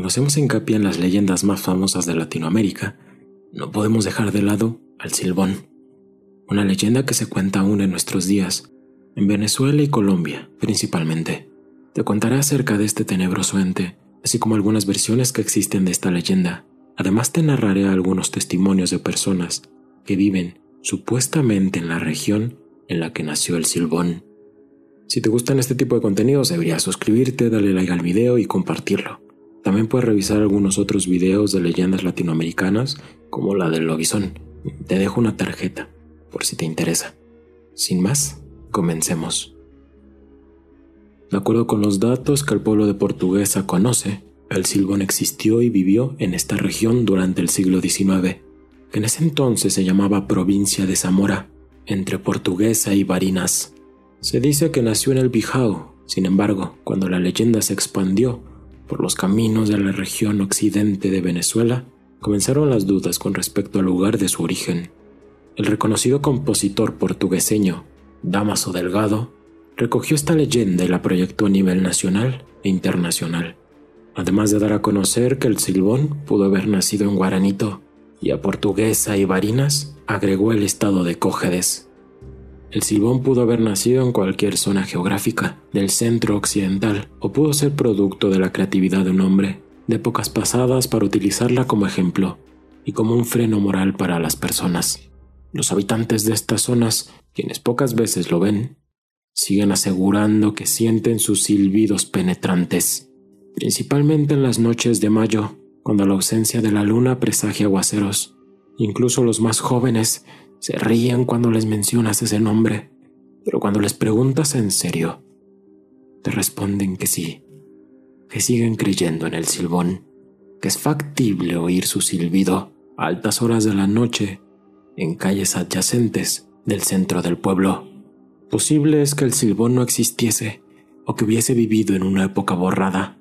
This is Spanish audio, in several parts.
Cuando hacemos hincapié en las leyendas más famosas de Latinoamérica, no podemos dejar de lado al Silbón, una leyenda que se cuenta aún en nuestros días, en Venezuela y Colombia principalmente. Te contaré acerca de este tenebroso ente, así como algunas versiones que existen de esta leyenda. Además te narraré algunos testimonios de personas que viven supuestamente en la región en la que nació el Silbón. Si te gustan este tipo de contenidos, deberías suscribirte, darle like al video y compartirlo. También puedes revisar algunos otros videos de leyendas latinoamericanas, como la del lobizón. Te dejo una tarjeta, por si te interesa. Sin más, comencemos. De acuerdo con los datos que el pueblo de Portuguesa conoce, el silbón existió y vivió en esta región durante el siglo XIX, que en ese entonces se llamaba provincia de Zamora, entre Portuguesa y Barinas. Se dice que nació en el Bijao, sin embargo, cuando la leyenda se expandió por los caminos de la región occidente de Venezuela, comenzaron las dudas con respecto al lugar de su origen. El reconocido compositor portugueseño Damaso Delgado recogió esta leyenda y la proyectó a nivel nacional e internacional, además de dar a conocer que el silbón pudo haber nacido en Guaranito y a Portuguesa y Barinas agregó el estado de Cógedes. El silbón pudo haber nacido en cualquier zona geográfica del centro occidental o pudo ser producto de la creatividad de un hombre de épocas pasadas para utilizarla como ejemplo y como un freno moral para las personas. Los habitantes de estas zonas, quienes pocas veces lo ven, siguen asegurando que sienten sus silbidos penetrantes, principalmente en las noches de mayo, cuando la ausencia de la luna presagia aguaceros. Incluso los más jóvenes se ríen cuando les mencionas ese nombre, pero cuando les preguntas en serio, te responden que sí, que siguen creyendo en el silbón, que es factible oír su silbido a altas horas de la noche en calles adyacentes del centro del pueblo. Posible es que el silbón no existiese o que hubiese vivido en una época borrada.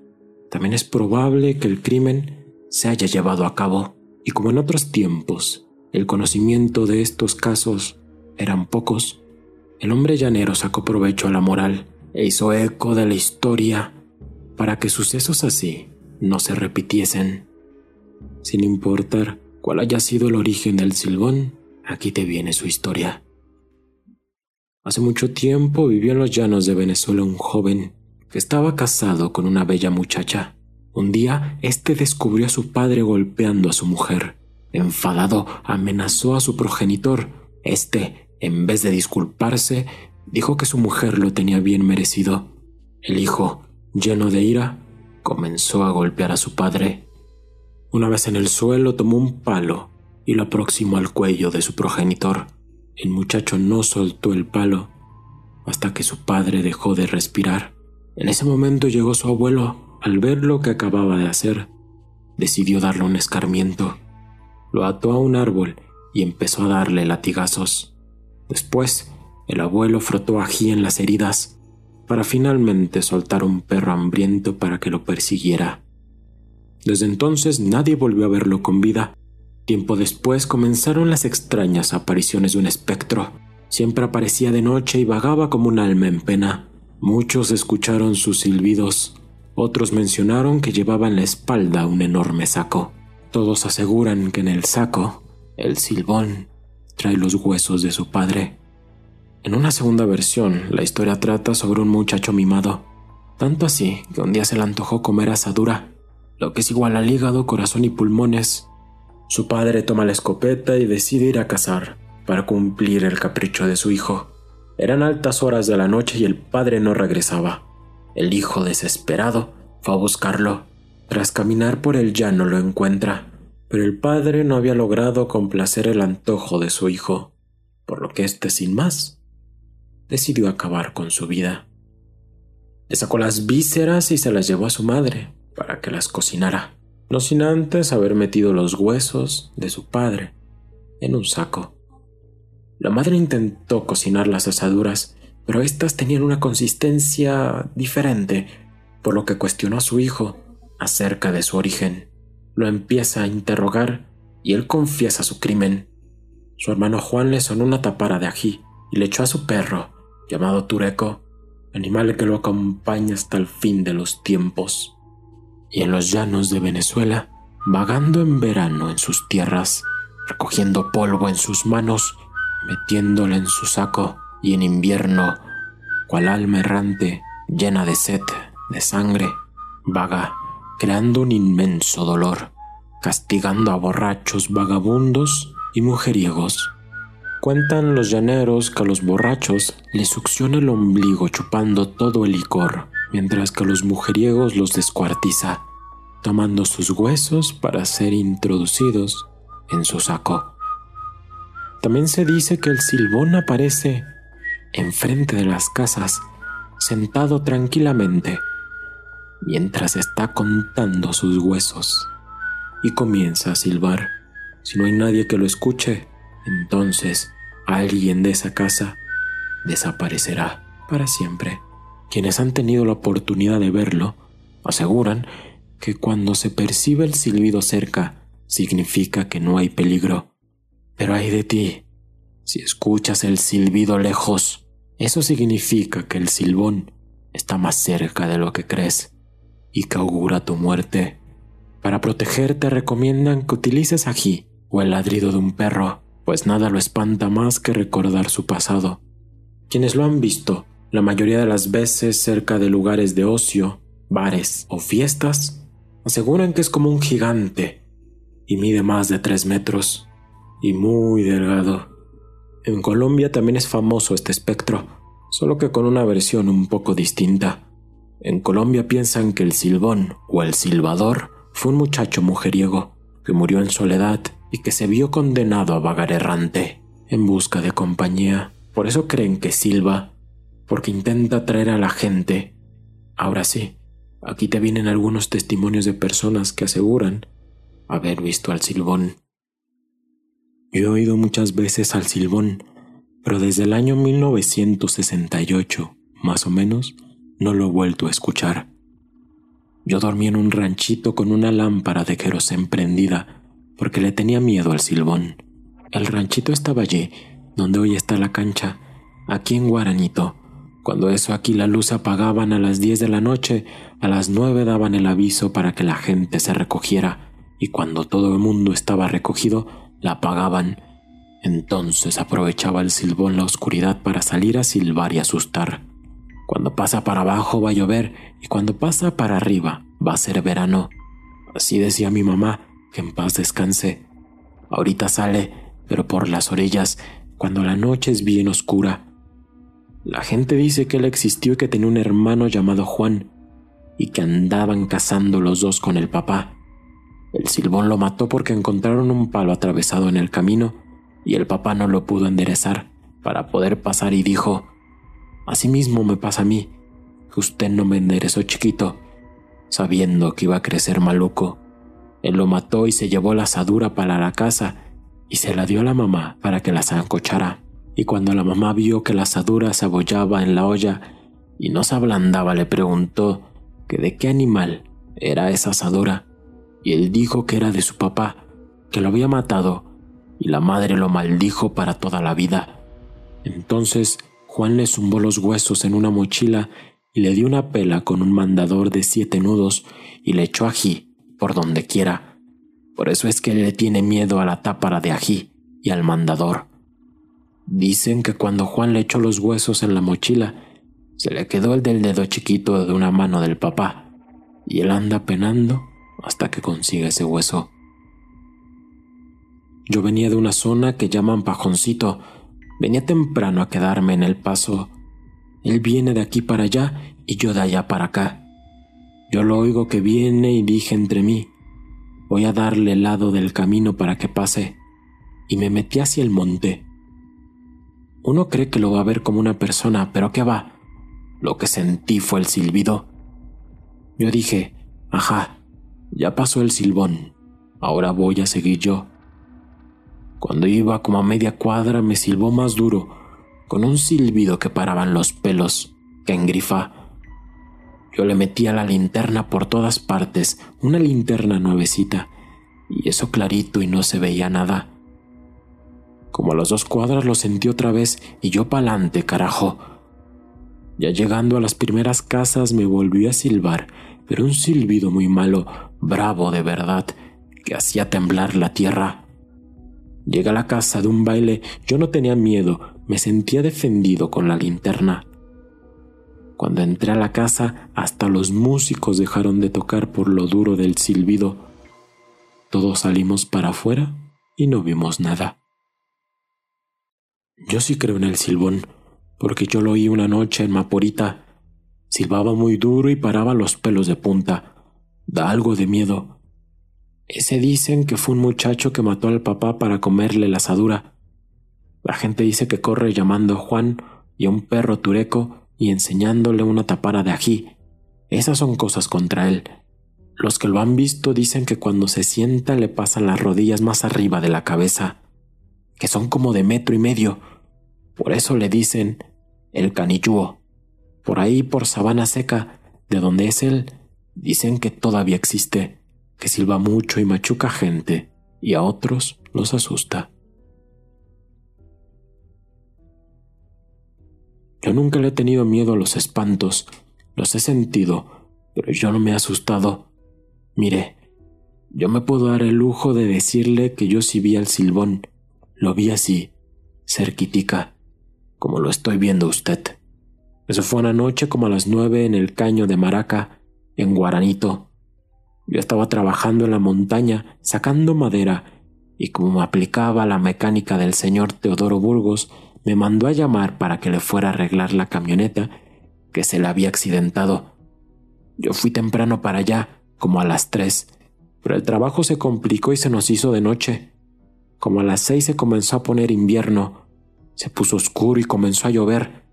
También es probable que el crimen se haya llevado a cabo y como en otros tiempos el conocimiento de estos casos eran pocos, el hombre llanero sacó provecho a la moral e hizo eco de la historia para que sucesos así no se repitiesen. Sin importar cuál haya sido el origen del silbón, aquí te viene su historia. Hace mucho tiempo vivió en los llanos de Venezuela un joven que estaba casado con una bella muchacha. Un día, este descubrió a su padre golpeando a su mujer. Enfadado, amenazó a su progenitor. Este, en vez de disculparse, dijo que su mujer lo tenía bien merecido. El hijo, lleno de ira, comenzó a golpear a su padre. Una vez en el suelo tomó un palo y lo aproximó al cuello de su progenitor. El muchacho no soltó el palo hasta que su padre dejó de respirar. En ese momento llegó su abuelo. Al ver lo que acababa de hacer, decidió darle un escarmiento lo ató a un árbol y empezó a darle latigazos. Después, el abuelo frotó ají en las heridas para finalmente soltar un perro hambriento para que lo persiguiera. Desde entonces nadie volvió a verlo con vida. Tiempo después comenzaron las extrañas apariciones de un espectro. Siempre aparecía de noche y vagaba como un alma en pena. Muchos escucharon sus silbidos, otros mencionaron que llevaba en la espalda un enorme saco. Todos aseguran que en el saco, el silbón trae los huesos de su padre. En una segunda versión, la historia trata sobre un muchacho mimado, tanto así que un día se le antojó comer asadura, lo que es igual al hígado, corazón y pulmones. Su padre toma la escopeta y decide ir a cazar para cumplir el capricho de su hijo. Eran altas horas de la noche y el padre no regresaba. El hijo, desesperado, fue a buscarlo tras caminar por el llano lo encuentra, pero el padre no había logrado complacer el antojo de su hijo, por lo que éste sin más decidió acabar con su vida. Le sacó las vísceras y se las llevó a su madre para que las cocinara, no sin antes haber metido los huesos de su padre en un saco. La madre intentó cocinar las asaduras, pero éstas tenían una consistencia diferente, por lo que cuestionó a su hijo acerca de su origen. Lo empieza a interrogar y él confiesa su crimen. Su hermano Juan le sonó una tapara de ají y le echó a su perro, llamado Tureco, animal que lo acompaña hasta el fin de los tiempos. y en los llanos de Venezuela, vagando en verano en sus tierras, recogiendo polvo en sus manos, metiéndola en su saco, y en invierno, cual alma errante, llena de sed, de sangre, vaga, creando un inmenso dolor, castigando a borrachos, vagabundos y mujeriegos. Cuentan los llaneros que a los borrachos les succiona el ombligo chupando todo el licor, mientras que a los mujeriegos los descuartiza, tomando sus huesos para ser introducidos en su saco. También se dice que el silbón aparece enfrente de las casas, sentado tranquilamente, mientras está contando sus huesos, y comienza a silbar. Si no hay nadie que lo escuche, entonces alguien de esa casa desaparecerá para siempre. Quienes han tenido la oportunidad de verlo aseguran que cuando se percibe el silbido cerca significa que no hay peligro. Pero hay de ti. Si escuchas el silbido lejos, eso significa que el silbón está más cerca de lo que crees y que augura tu muerte. Para protegerte recomiendan que utilices ají o el ladrido de un perro, pues nada lo espanta más que recordar su pasado. Quienes lo han visto la mayoría de las veces cerca de lugares de ocio, bares o fiestas, aseguran que es como un gigante y mide más de tres metros y muy delgado. En Colombia también es famoso este espectro, solo que con una versión un poco distinta. En Colombia piensan que el silbón o el silbador fue un muchacho mujeriego que murió en soledad y que se vio condenado a vagar errante en busca de compañía. Por eso creen que silba porque intenta atraer a la gente. Ahora sí, aquí te vienen algunos testimonios de personas que aseguran haber visto al silbón. Yo he oído muchas veces al silbón, pero desde el año 1968, más o menos, no lo he vuelto a escuchar. Yo dormí en un ranchito con una lámpara de querosén prendida porque le tenía miedo al silbón. El ranchito estaba allí, donde hoy está la cancha, aquí en Guaranito, cuando eso aquí la luz apagaban a las 10 de la noche, a las 9 daban el aviso para que la gente se recogiera, y cuando todo el mundo estaba recogido, la apagaban. Entonces aprovechaba el silbón la oscuridad para salir a silbar y asustar. Cuando pasa para abajo va a llover y cuando pasa para arriba va a ser verano. Así decía mi mamá, que en paz descanse. Ahorita sale, pero por las orillas, cuando la noche es bien oscura, la gente dice que él existió y que tenía un hermano llamado Juan y que andaban cazando los dos con el papá. El silbón lo mató porque encontraron un palo atravesado en el camino y el papá no lo pudo enderezar para poder pasar y dijo, Así mismo me pasa a mí, usted no me enderezó chiquito, sabiendo que iba a crecer maluco. Él lo mató y se llevó la asadura para la casa y se la dio a la mamá para que la zancochara y cuando la mamá vio que la asadura se abollaba en la olla y no se ablandaba, le preguntó que de qué animal era esa asadura, y él dijo que era de su papá, que lo había matado, y la madre lo maldijo para toda la vida. Entonces Juan le zumbó los huesos en una mochila y le dio una pela con un mandador de siete nudos y le echó ají por donde quiera. Por eso es que le tiene miedo a la tápara de ají y al mandador. Dicen que cuando Juan le echó los huesos en la mochila, se le quedó el del dedo chiquito de una mano del papá, y él anda penando hasta que consiga ese hueso. Yo venía de una zona que llaman Pajoncito, venía temprano a quedarme en el paso. Él viene de aquí para allá y yo de allá para acá. Yo lo oigo que viene y dije entre mí, voy a darle el lado del camino para que pase, y me metí hacia el monte. Uno cree que lo va a ver como una persona, pero ¿qué va? Lo que sentí fue el silbido. Yo dije, ajá, ya pasó el silbón, ahora voy a seguir yo. Cuando iba como a media cuadra me silbó más duro, con un silbido que paraban los pelos, que en grifa. Yo le metía la linterna por todas partes, una linterna nuevecita, y eso clarito y no se veía nada. Como a las dos cuadras lo sentí otra vez y yo pa'lante, carajo. Ya llegando a las primeras casas me volvió a silbar, pero un silbido muy malo, bravo de verdad, que hacía temblar la tierra. Llegué a la casa de un baile, yo no tenía miedo, me sentía defendido con la linterna. Cuando entré a la casa, hasta los músicos dejaron de tocar por lo duro del silbido. Todos salimos para afuera y no vimos nada. Yo sí creo en el silbón, porque yo lo oí una noche en Maporita. Silbaba muy duro y paraba los pelos de punta. Da algo de miedo. Ese dicen que fue un muchacho que mató al papá para comerle la asadura. La gente dice que corre llamando a Juan y a un perro tureco y enseñándole una tapara de ají. Esas son cosas contra él. Los que lo han visto dicen que cuando se sienta le pasan las rodillas más arriba de la cabeza, que son como de metro y medio. Por eso le dicen el canillúo. Por ahí, por sabana seca, de donde es él, dicen que todavía existe, que silba mucho y machuca gente, y a otros los asusta. Yo nunca le he tenido miedo a los espantos, los he sentido, pero yo no me he asustado. Mire, yo me puedo dar el lujo de decirle que yo sí vi al silbón, lo vi así, cerquitica, como lo estoy viendo usted. Eso fue una noche como a las nueve en el caño de Maraca, en Guaranito. Yo estaba trabajando en la montaña, sacando madera, y como me aplicaba la mecánica del señor Teodoro Burgos, me mandó a llamar para que le fuera a arreglar la camioneta que se le había accidentado. Yo fui temprano para allá, como a las tres, pero el trabajo se complicó y se nos hizo de noche. Como a las seis se comenzó a poner invierno, se puso oscuro y comenzó a llover.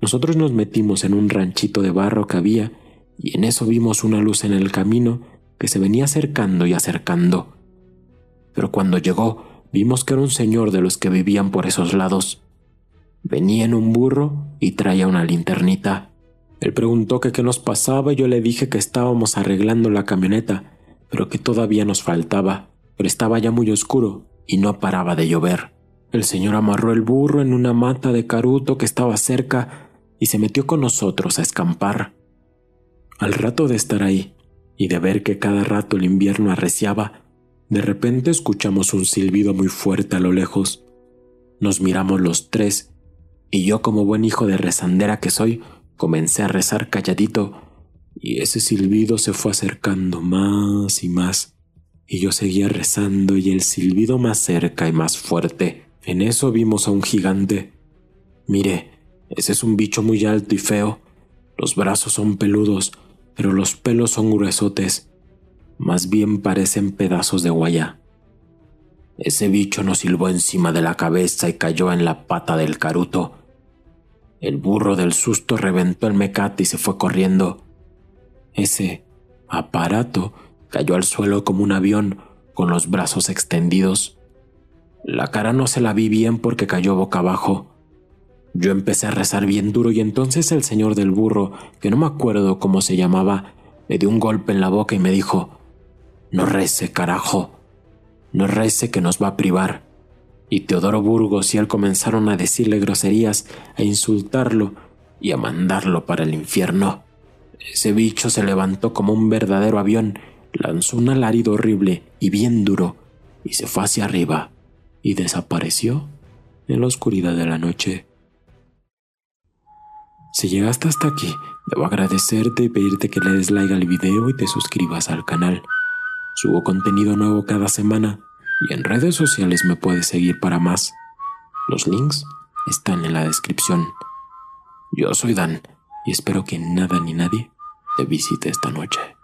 Nosotros nos metimos en un ranchito de barro que había y en eso vimos una luz en el camino que se venía acercando y acercando. Pero cuando llegó, vimos que era un señor de los que vivían por esos lados. Venía en un burro y traía una linternita. Él preguntó que qué nos pasaba y yo le dije que estábamos arreglando la camioneta, pero que todavía nos faltaba, pero estaba ya muy oscuro y no paraba de llover. El señor amarró el burro en una mata de caruto que estaba cerca y se metió con nosotros a escampar. Al rato de estar ahí y de ver que cada rato el invierno arreciaba, de repente escuchamos un silbido muy fuerte a lo lejos. Nos miramos los tres y yo como buen hijo de rezandera que soy, comencé a rezar calladito, y ese silbido se fue acercando más y más, y yo seguía rezando y el silbido más cerca y más fuerte. En eso vimos a un gigante. Mire, ese es un bicho muy alto y feo. Los brazos son peludos, pero los pelos son gruesotes. Más bien parecen pedazos de guaya. Ese bicho nos silbó encima de la cabeza y cayó en la pata del caruto. El burro del susto reventó el mecate y se fue corriendo. Ese aparato cayó al suelo como un avión con los brazos extendidos. La cara no se la vi bien porque cayó boca abajo. Yo empecé a rezar bien duro y entonces el señor del burro, que no me acuerdo cómo se llamaba, me dio un golpe en la boca y me dijo, No rece, carajo, no rece que nos va a privar y Teodoro Burgos y él comenzaron a decirle groserías, a insultarlo y a mandarlo para el infierno. Ese bicho se levantó como un verdadero avión, lanzó un alarido horrible y bien duro, y se fue hacia arriba, y desapareció en la oscuridad de la noche. Si llegaste hasta aquí, debo agradecerte y pedirte que le des like al video y te suscribas al canal. Subo contenido nuevo cada semana y en redes sociales me puedes seguir para más. Los links están en la descripción. Yo soy Dan y espero que nada ni nadie te visite esta noche.